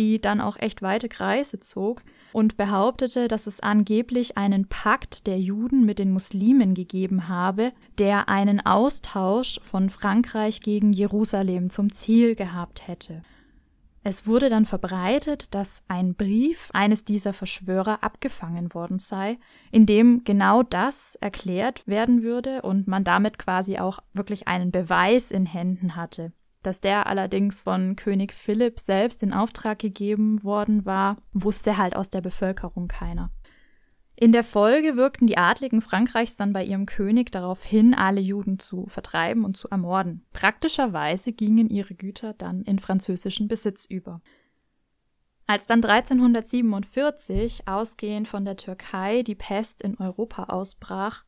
die dann auch echt weite Kreise zog und behauptete, dass es angeblich einen Pakt der Juden mit den Muslimen gegeben habe, der einen Austausch von Frankreich gegen Jerusalem zum Ziel gehabt hätte. Es wurde dann verbreitet, dass ein Brief eines dieser Verschwörer abgefangen worden sei, in dem genau das erklärt werden würde und man damit quasi auch wirklich einen Beweis in Händen hatte. Dass der allerdings von König Philipp selbst in Auftrag gegeben worden war, wusste halt aus der Bevölkerung keiner. In der Folge wirkten die Adligen Frankreichs dann bei ihrem König darauf hin, alle Juden zu vertreiben und zu ermorden. Praktischerweise gingen ihre Güter dann in französischen Besitz über. Als dann 1347, ausgehend von der Türkei, die Pest in Europa ausbrach,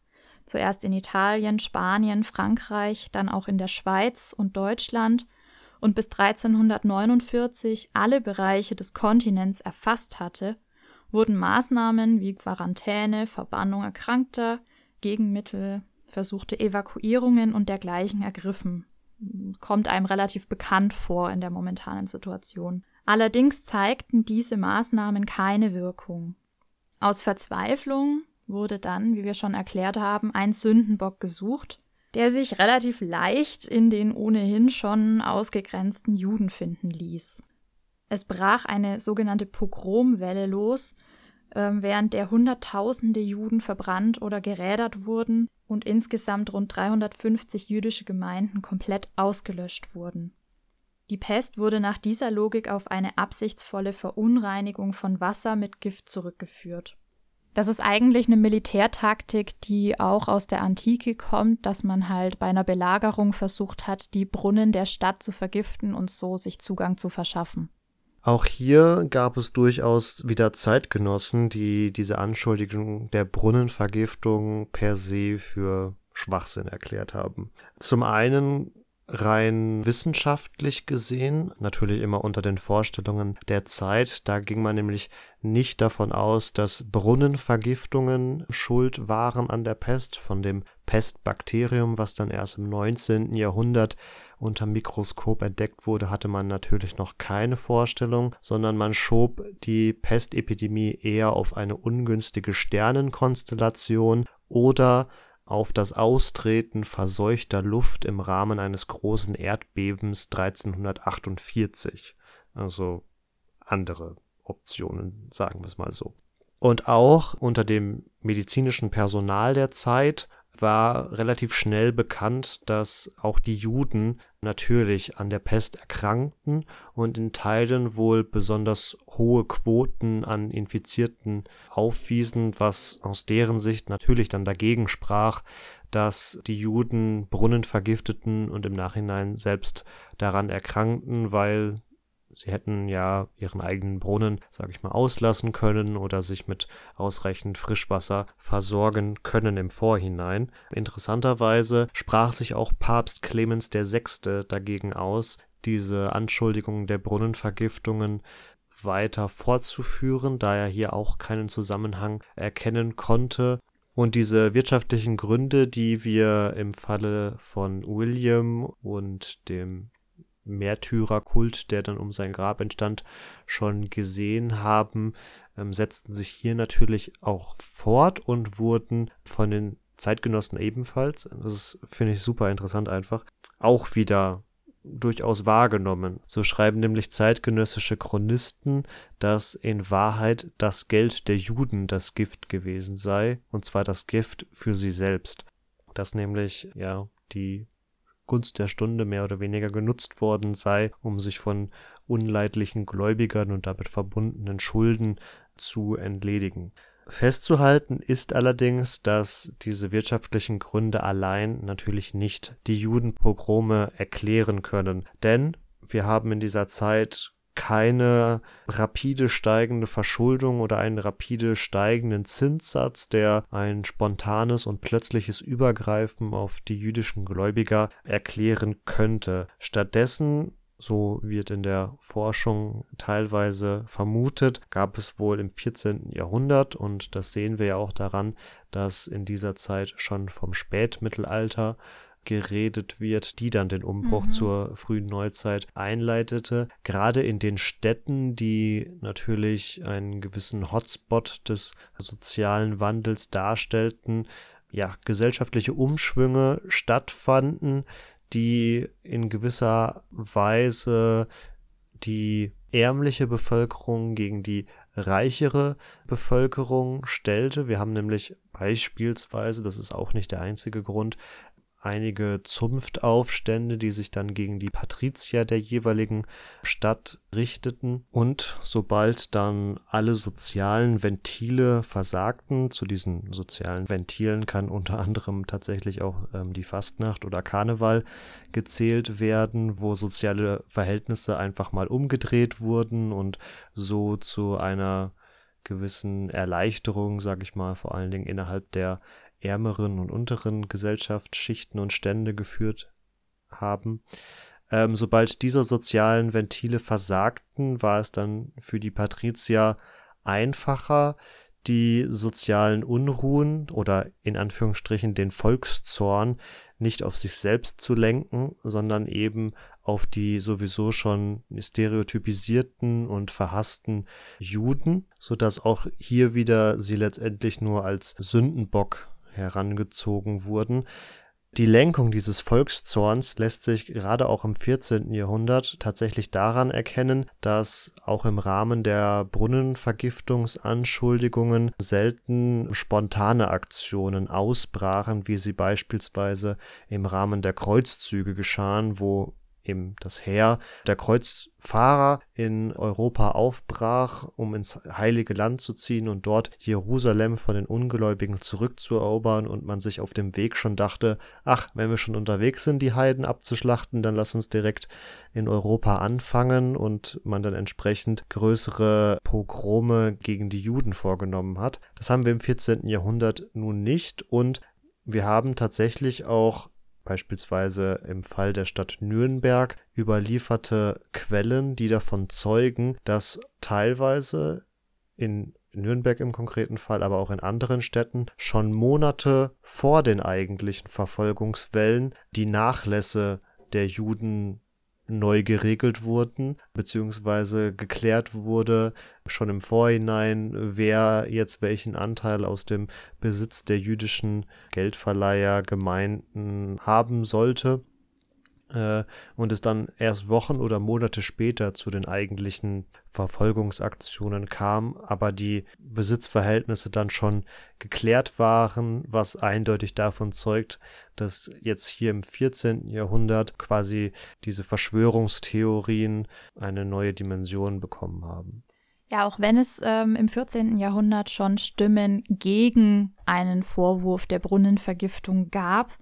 zuerst in Italien, Spanien, Frankreich, dann auch in der Schweiz und Deutschland und bis 1349 alle Bereiche des Kontinents erfasst hatte, wurden Maßnahmen wie Quarantäne, Verbannung Erkrankter, Gegenmittel, versuchte Evakuierungen und dergleichen ergriffen. Kommt einem relativ bekannt vor in der momentanen Situation. Allerdings zeigten diese Maßnahmen keine Wirkung. Aus Verzweiflung wurde dann, wie wir schon erklärt haben, ein Sündenbock gesucht, der sich relativ leicht in den ohnehin schon ausgegrenzten Juden finden ließ. Es brach eine sogenannte Pogromwelle los, ähm, während der Hunderttausende Juden verbrannt oder gerädert wurden und insgesamt rund 350 jüdische Gemeinden komplett ausgelöscht wurden. Die Pest wurde nach dieser Logik auf eine absichtsvolle Verunreinigung von Wasser mit Gift zurückgeführt. Das ist eigentlich eine Militärtaktik, die auch aus der Antike kommt, dass man halt bei einer Belagerung versucht hat, die Brunnen der Stadt zu vergiften und so sich Zugang zu verschaffen. Auch hier gab es durchaus wieder Zeitgenossen, die diese Anschuldigung der Brunnenvergiftung per se für Schwachsinn erklärt haben. Zum einen rein wissenschaftlich gesehen, natürlich immer unter den Vorstellungen der Zeit, da ging man nämlich nicht davon aus, dass Brunnenvergiftungen schuld waren an der Pest, von dem Pestbakterium, was dann erst im 19. Jahrhundert unter Mikroskop entdeckt wurde, hatte man natürlich noch keine Vorstellung, sondern man schob die Pestepidemie eher auf eine ungünstige Sternenkonstellation oder auf das Austreten verseuchter Luft im Rahmen eines großen Erdbebens 1348. Also andere Optionen, sagen wir es mal so. Und auch unter dem medizinischen Personal der Zeit war relativ schnell bekannt, dass auch die Juden natürlich an der Pest erkrankten und in Teilen wohl besonders hohe Quoten an Infizierten aufwiesen, was aus deren Sicht natürlich dann dagegen sprach, dass die Juden Brunnen vergifteten und im Nachhinein selbst daran erkrankten, weil Sie hätten ja ihren eigenen Brunnen, sage ich mal, auslassen können oder sich mit ausreichend Frischwasser versorgen können im Vorhinein. Interessanterweise sprach sich auch Papst Clemens VI. dagegen aus, diese Anschuldigungen der Brunnenvergiftungen weiter fortzuführen, da er hier auch keinen Zusammenhang erkennen konnte. Und diese wirtschaftlichen Gründe, die wir im Falle von William und dem Märtyrerkult, der dann um sein Grab entstand, schon gesehen haben, ähm, setzten sich hier natürlich auch fort und wurden von den Zeitgenossen ebenfalls, das finde ich, super interessant einfach, auch wieder durchaus wahrgenommen. So schreiben nämlich zeitgenössische Chronisten, dass in Wahrheit das Geld der Juden das Gift gewesen sei, und zwar das Gift für sie selbst. Dass nämlich, ja, die Gunst der Stunde mehr oder weniger genutzt worden sei, um sich von unleidlichen Gläubigern und damit verbundenen Schulden zu entledigen. Festzuhalten ist allerdings, dass diese wirtschaftlichen Gründe allein natürlich nicht die Judenpogrome erklären können, denn wir haben in dieser Zeit keine rapide steigende Verschuldung oder einen rapide steigenden Zinssatz, der ein spontanes und plötzliches Übergreifen auf die jüdischen Gläubiger erklären könnte. Stattdessen so wird in der Forschung teilweise vermutet, gab es wohl im 14. Jahrhundert und das sehen wir ja auch daran, dass in dieser Zeit schon vom Spätmittelalter geredet wird, die dann den Umbruch mhm. zur frühen Neuzeit einleitete. Gerade in den Städten, die natürlich einen gewissen Hotspot des sozialen Wandels darstellten, ja, gesellschaftliche Umschwünge stattfanden, die in gewisser Weise die ärmliche Bevölkerung gegen die reichere Bevölkerung stellte. Wir haben nämlich beispielsweise, das ist auch nicht der einzige Grund, einige Zunftaufstände, die sich dann gegen die Patrizier der jeweiligen Stadt richteten. Und sobald dann alle sozialen Ventile versagten, zu diesen sozialen Ventilen kann unter anderem tatsächlich auch ähm, die Fastnacht oder Karneval gezählt werden, wo soziale Verhältnisse einfach mal umgedreht wurden und so zu einer gewissen Erleichterung, sage ich mal, vor allen Dingen innerhalb der ärmeren und unteren Gesellschaftsschichten und Stände geführt haben. Ähm, sobald diese sozialen Ventile versagten, war es dann für die Patrizier einfacher, die sozialen Unruhen oder in Anführungsstrichen den Volkszorn nicht auf sich selbst zu lenken, sondern eben auf die sowieso schon stereotypisierten und verhassten Juden, so dass auch hier wieder sie letztendlich nur als Sündenbock herangezogen wurden. Die Lenkung dieses Volkszorns lässt sich gerade auch im 14. Jahrhundert tatsächlich daran erkennen, dass auch im Rahmen der Brunnenvergiftungsanschuldigungen selten spontane Aktionen ausbrachen, wie sie beispielsweise im Rahmen der Kreuzzüge geschahen, wo eben das Heer der Kreuzfahrer in Europa aufbrach, um ins heilige Land zu ziehen und dort Jerusalem von den Ungläubigen zurückzuerobern und man sich auf dem Weg schon dachte, ach, wenn wir schon unterwegs sind, die Heiden abzuschlachten, dann lass uns direkt in Europa anfangen und man dann entsprechend größere Pogrome gegen die Juden vorgenommen hat. Das haben wir im 14. Jahrhundert nun nicht und wir haben tatsächlich auch beispielsweise im Fall der Stadt Nürnberg überlieferte Quellen, die davon zeugen, dass teilweise in Nürnberg im konkreten Fall, aber auch in anderen Städten schon Monate vor den eigentlichen Verfolgungswellen die Nachlässe der Juden neu geregelt wurden, beziehungsweise geklärt wurde schon im Vorhinein, wer jetzt welchen Anteil aus dem Besitz der jüdischen Geldverleiher Gemeinden haben sollte äh, und es dann erst Wochen oder Monate später zu den eigentlichen Verfolgungsaktionen kam, aber die Besitzverhältnisse dann schon geklärt waren, was eindeutig davon zeugt, dass jetzt hier im 14. Jahrhundert quasi diese Verschwörungstheorien eine neue Dimension bekommen haben. Ja, auch wenn es ähm, im 14. Jahrhundert schon Stimmen gegen einen Vorwurf der Brunnenvergiftung gab,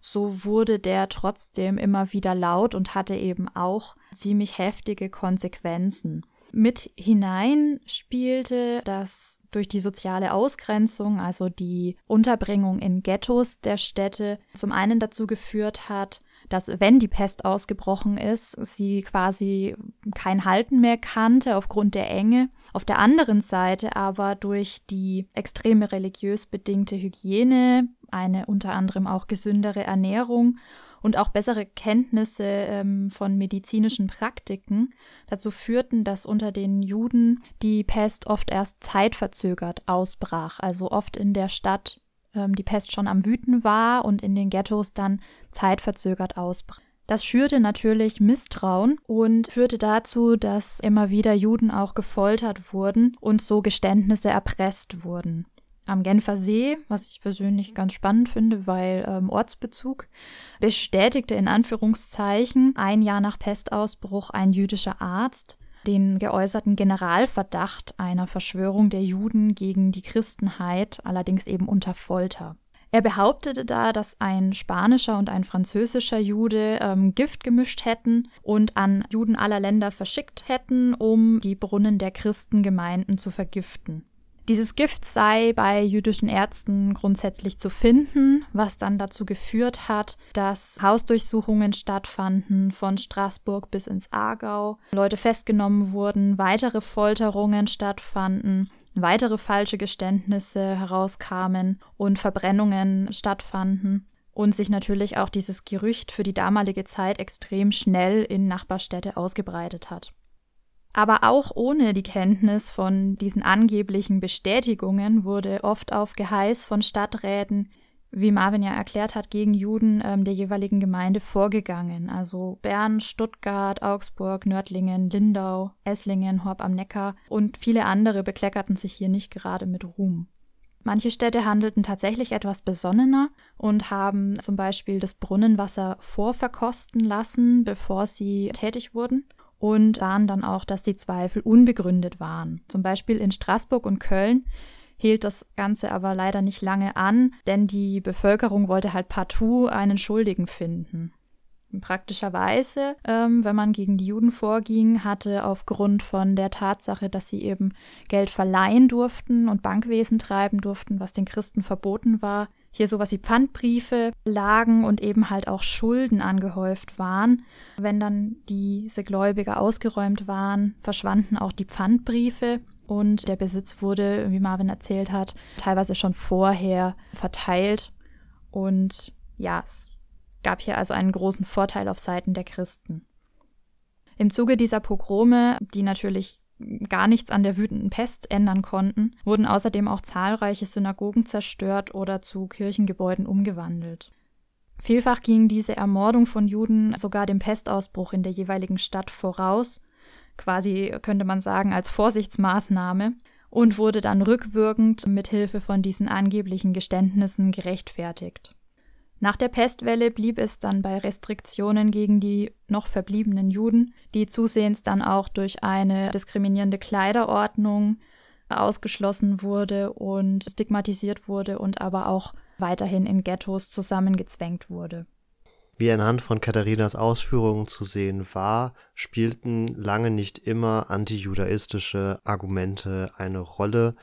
so wurde der trotzdem immer wieder laut und hatte eben auch ziemlich heftige Konsequenzen. Mit hinein spielte, dass durch die soziale Ausgrenzung, also die Unterbringung in Ghettos der Städte, zum einen dazu geführt hat, dass wenn die Pest ausgebrochen ist, sie quasi kein Halten mehr kannte aufgrund der Enge. Auf der anderen Seite aber durch die extreme religiös bedingte Hygiene, eine unter anderem auch gesündere Ernährung und auch bessere Kenntnisse ähm, von medizinischen Praktiken dazu führten, dass unter den Juden die Pest oft erst zeitverzögert ausbrach, also oft in der Stadt ähm, die Pest schon am Wüten war und in den Ghettos dann zeitverzögert ausbrach. Das schürte natürlich Misstrauen und führte dazu, dass immer wieder Juden auch gefoltert wurden und so Geständnisse erpresst wurden. Am Genfer See, was ich persönlich ganz spannend finde, weil ähm, Ortsbezug, bestätigte in Anführungszeichen ein Jahr nach Pestausbruch ein jüdischer Arzt, den geäußerten Generalverdacht einer Verschwörung der Juden gegen die Christenheit, allerdings eben unter Folter. Er behauptete da, dass ein spanischer und ein französischer Jude ähm, Gift gemischt hätten und an Juden aller Länder verschickt hätten, um die Brunnen der Christengemeinden zu vergiften. Dieses Gift sei bei jüdischen Ärzten grundsätzlich zu finden, was dann dazu geführt hat, dass Hausdurchsuchungen stattfanden von Straßburg bis ins Aargau, Leute festgenommen wurden, weitere Folterungen stattfanden, weitere falsche Geständnisse herauskamen und Verbrennungen stattfanden und sich natürlich auch dieses Gerücht für die damalige Zeit extrem schnell in Nachbarstädte ausgebreitet hat. Aber auch ohne die Kenntnis von diesen angeblichen Bestätigungen wurde oft auf Geheiß von Stadträten, wie Marvin ja erklärt hat, gegen Juden ähm, der jeweiligen Gemeinde vorgegangen. Also Bern, Stuttgart, Augsburg, Nördlingen, Lindau, Esslingen, Horb am Neckar und viele andere bekleckerten sich hier nicht gerade mit Ruhm. Manche Städte handelten tatsächlich etwas besonnener und haben zum Beispiel das Brunnenwasser vorverkosten lassen, bevor sie tätig wurden und sahen dann auch, dass die Zweifel unbegründet waren. Zum Beispiel in Straßburg und Köln hielt das Ganze aber leider nicht lange an, denn die Bevölkerung wollte halt partout einen Schuldigen finden. Praktischerweise, ähm, wenn man gegen die Juden vorging, hatte aufgrund von der Tatsache, dass sie eben Geld verleihen durften und Bankwesen treiben durften, was den Christen verboten war, hier sowas wie Pfandbriefe lagen und eben halt auch Schulden angehäuft waren. Wenn dann diese Gläubiger ausgeräumt waren, verschwanden auch die Pfandbriefe und der Besitz wurde, wie Marvin erzählt hat, teilweise schon vorher verteilt. Und ja, es gab hier also einen großen Vorteil auf Seiten der Christen. Im Zuge dieser Pogrome, die natürlich gar nichts an der wütenden Pest ändern konnten, wurden außerdem auch zahlreiche Synagogen zerstört oder zu Kirchengebäuden umgewandelt. Vielfach ging diese Ermordung von Juden sogar dem Pestausbruch in der jeweiligen Stadt voraus, quasi könnte man sagen als Vorsichtsmaßnahme, und wurde dann rückwirkend mit Hilfe von diesen angeblichen Geständnissen gerechtfertigt. Nach der Pestwelle blieb es dann bei Restriktionen gegen die noch verbliebenen Juden, die zusehends dann auch durch eine diskriminierende Kleiderordnung ausgeschlossen wurde und stigmatisiert wurde und aber auch weiterhin in Ghettos zusammengezwängt wurde. Wie anhand von Katharinas Ausführungen zu sehen war, spielten lange nicht immer antijudaistische Argumente eine Rolle.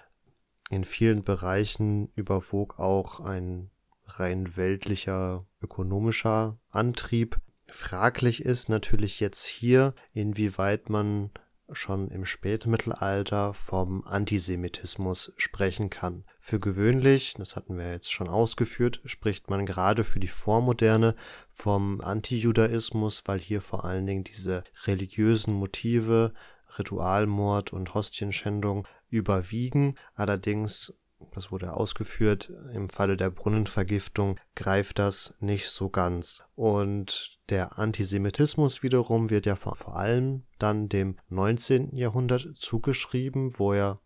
In vielen Bereichen überwog auch ein rein weltlicher, ökonomischer Antrieb. Fraglich ist natürlich jetzt hier, inwieweit man schon im Spätmittelalter vom Antisemitismus sprechen kann. Für gewöhnlich, das hatten wir jetzt schon ausgeführt, spricht man gerade für die Vormoderne vom Antijudaismus, weil hier vor allen Dingen diese religiösen Motive, Ritualmord und Hostienschändung überwiegen. Allerdings das wurde ausgeführt, im Falle der Brunnenvergiftung greift das nicht so ganz. Und der Antisemitismus wiederum wird ja vor, allem dann dem 19. Jahrhundert zugeschrieben, wo er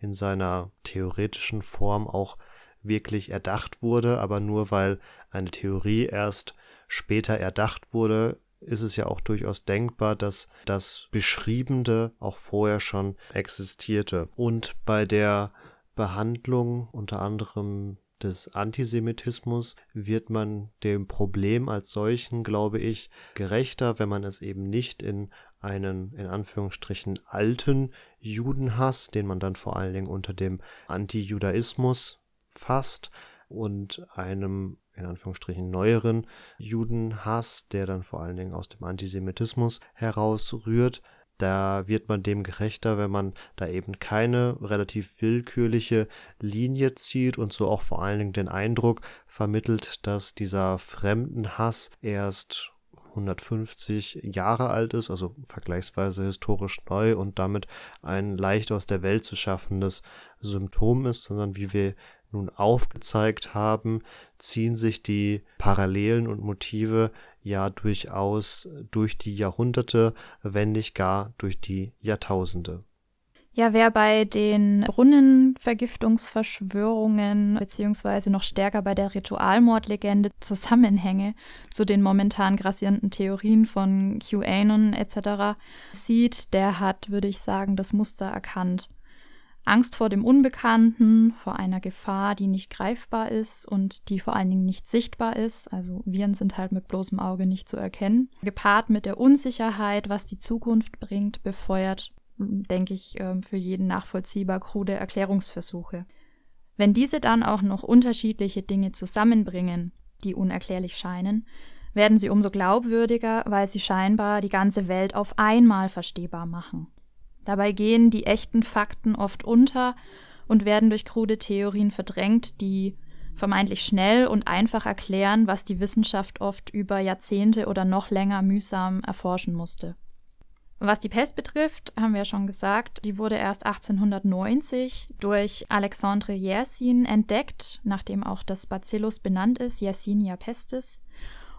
in seiner theoretischen Form auch wirklich erdacht wurde, aber nur weil eine Theorie erst später erdacht wurde, ist es ja auch durchaus denkbar, dass das Beschriebene auch vorher schon existierte. Und bei der Behandlung unter anderem des Antisemitismus wird man dem Problem als solchen, glaube ich, gerechter, wenn man es eben nicht in einen in Anführungsstrichen alten Judenhass, den man dann vor allen Dingen unter dem Antijudaismus fasst, und einem in Anführungsstrichen neueren Judenhass, der dann vor allen Dingen aus dem Antisemitismus herausrührt, da wird man dem gerechter, wenn man da eben keine relativ willkürliche Linie zieht und so auch vor allen Dingen den Eindruck vermittelt, dass dieser Fremdenhass erst 150 Jahre alt ist, also vergleichsweise historisch neu und damit ein leicht aus der Welt zu schaffendes Symptom ist, sondern wie wir nun aufgezeigt haben, ziehen sich die Parallelen und Motive ja durchaus durch die Jahrhunderte, wenn nicht gar durch die Jahrtausende. Ja, wer bei den Brunnenvergiftungsverschwörungen beziehungsweise noch stärker bei der Ritualmordlegende Zusammenhänge zu den momentan grassierenden Theorien von QAnon etc. sieht, der hat, würde ich sagen, das Muster erkannt. Angst vor dem Unbekannten, vor einer Gefahr, die nicht greifbar ist und die vor allen Dingen nicht sichtbar ist. Also Viren sind halt mit bloßem Auge nicht zu erkennen. Gepaart mit der Unsicherheit, was die Zukunft bringt, befeuert, denke ich, ähm, für jeden nachvollziehbar krude Erklärungsversuche. Wenn diese dann auch noch unterschiedliche Dinge zusammenbringen, die unerklärlich scheinen, werden sie umso glaubwürdiger, weil sie scheinbar die ganze Welt auf einmal verstehbar machen. Dabei gehen die echten Fakten oft unter und werden durch krude Theorien verdrängt, die vermeintlich schnell und einfach erklären, was die Wissenschaft oft über Jahrzehnte oder noch länger mühsam erforschen musste. Was die Pest betrifft, haben wir ja schon gesagt, die wurde erst 1890 durch Alexandre Yersin entdeckt, nachdem auch das Bacillus benannt ist, Yersinia pestis.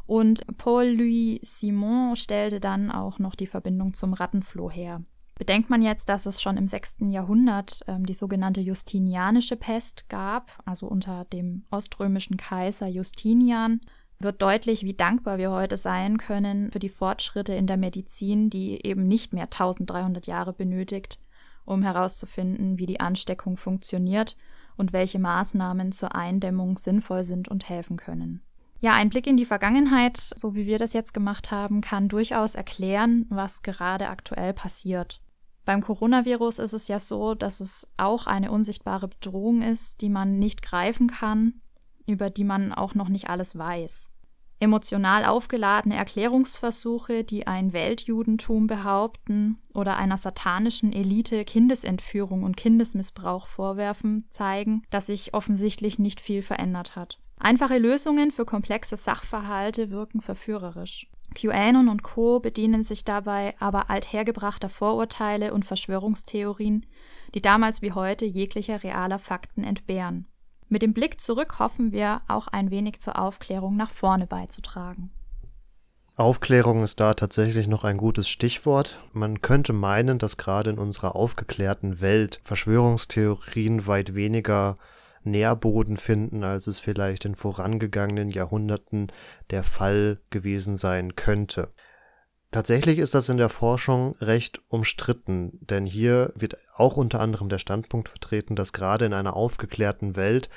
Und Paul-Louis Simon stellte dann auch noch die Verbindung zum Rattenfloh her. Bedenkt man jetzt, dass es schon im 6. Jahrhundert ähm, die sogenannte Justinianische Pest gab, also unter dem oströmischen Kaiser Justinian, wird deutlich, wie dankbar wir heute sein können für die Fortschritte in der Medizin, die eben nicht mehr 1300 Jahre benötigt, um herauszufinden, wie die Ansteckung funktioniert und welche Maßnahmen zur Eindämmung sinnvoll sind und helfen können. Ja, ein Blick in die Vergangenheit, so wie wir das jetzt gemacht haben, kann durchaus erklären, was gerade aktuell passiert. Beim Coronavirus ist es ja so, dass es auch eine unsichtbare Bedrohung ist, die man nicht greifen kann. über die man auch noch nicht alles weiß. Emotional aufgeladene Erklärungsversuche, die ein Weltjudentum behaupten oder einer satanischen Elite Kindesentführung und Kindesmissbrauch vorwerfen, zeigen, dass sich offensichtlich nicht viel verändert hat. Einfache Lösungen für komplexe Sachverhalte wirken verführerisch. QAnon und Co. bedienen sich dabei aber althergebrachter Vorurteile und Verschwörungstheorien, die damals wie heute jeglicher realer Fakten entbehren. Mit dem Blick zurück hoffen wir, auch ein wenig zur Aufklärung nach vorne beizutragen. Aufklärung ist da tatsächlich noch ein gutes Stichwort. Man könnte meinen, dass gerade in unserer aufgeklärten Welt Verschwörungstheorien weit weniger Nährboden finden, als es vielleicht in vorangegangenen Jahrhunderten der Fall gewesen sein könnte. Tatsächlich ist das in der Forschung recht umstritten, denn hier wird auch unter anderem der Standpunkt vertreten, dass gerade in einer aufgeklärten Welt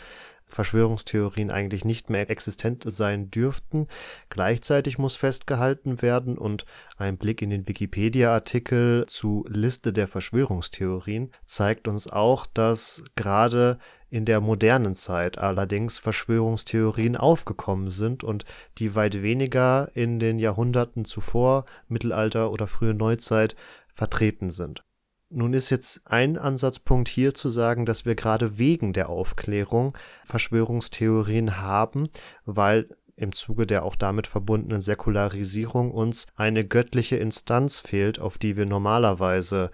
Verschwörungstheorien eigentlich nicht mehr existent sein dürften. Gleichzeitig muss festgehalten werden und ein Blick in den Wikipedia-Artikel zu Liste der Verschwörungstheorien zeigt uns auch, dass gerade in der modernen Zeit allerdings Verschwörungstheorien aufgekommen sind und die weit weniger in den Jahrhunderten zuvor, Mittelalter oder frühe Neuzeit, vertreten sind. Nun ist jetzt ein Ansatzpunkt hier zu sagen, dass wir gerade wegen der Aufklärung Verschwörungstheorien haben, weil im Zuge der auch damit verbundenen Säkularisierung uns eine göttliche Instanz fehlt, auf die wir normalerweise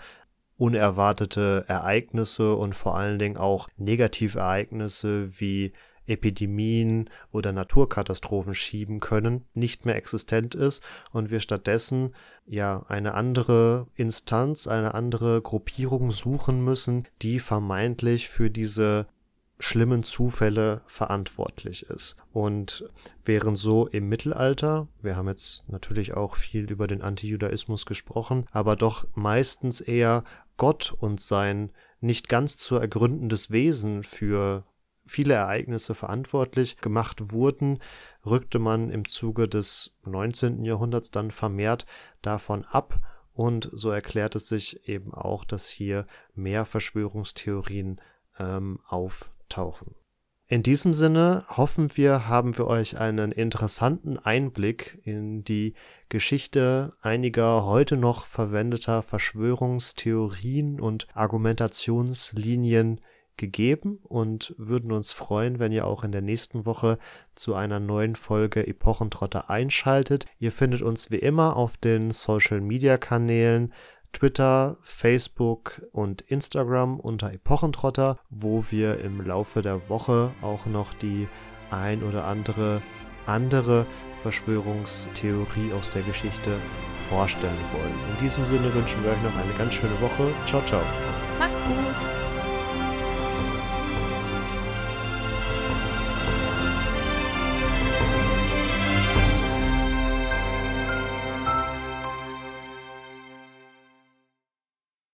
unerwartete Ereignisse und vor allen Dingen auch Negativereignisse wie Epidemien oder Naturkatastrophen schieben können, nicht mehr existent ist und wir stattdessen ja eine andere Instanz, eine andere Gruppierung suchen müssen, die vermeintlich für diese schlimmen Zufälle verantwortlich ist. Und während so im Mittelalter, wir haben jetzt natürlich auch viel über den Antijudaismus gesprochen, aber doch meistens eher Gott und sein nicht ganz zu ergründendes Wesen für viele Ereignisse verantwortlich gemacht wurden, rückte man im Zuge des 19. Jahrhunderts dann vermehrt davon ab und so erklärt es sich eben auch, dass hier mehr Verschwörungstheorien ähm, auftauchen. In diesem Sinne hoffen wir, haben wir euch einen interessanten Einblick in die Geschichte einiger heute noch verwendeter Verschwörungstheorien und Argumentationslinien gegeben und würden uns freuen, wenn ihr auch in der nächsten Woche zu einer neuen Folge Epochentrotter einschaltet. Ihr findet uns wie immer auf den Social Media Kanälen Twitter, Facebook und Instagram unter Epochentrotter, wo wir im Laufe der Woche auch noch die ein oder andere andere Verschwörungstheorie aus der Geschichte vorstellen wollen. In diesem Sinne wünschen wir euch noch eine ganz schöne Woche. Ciao, ciao. Macht's gut.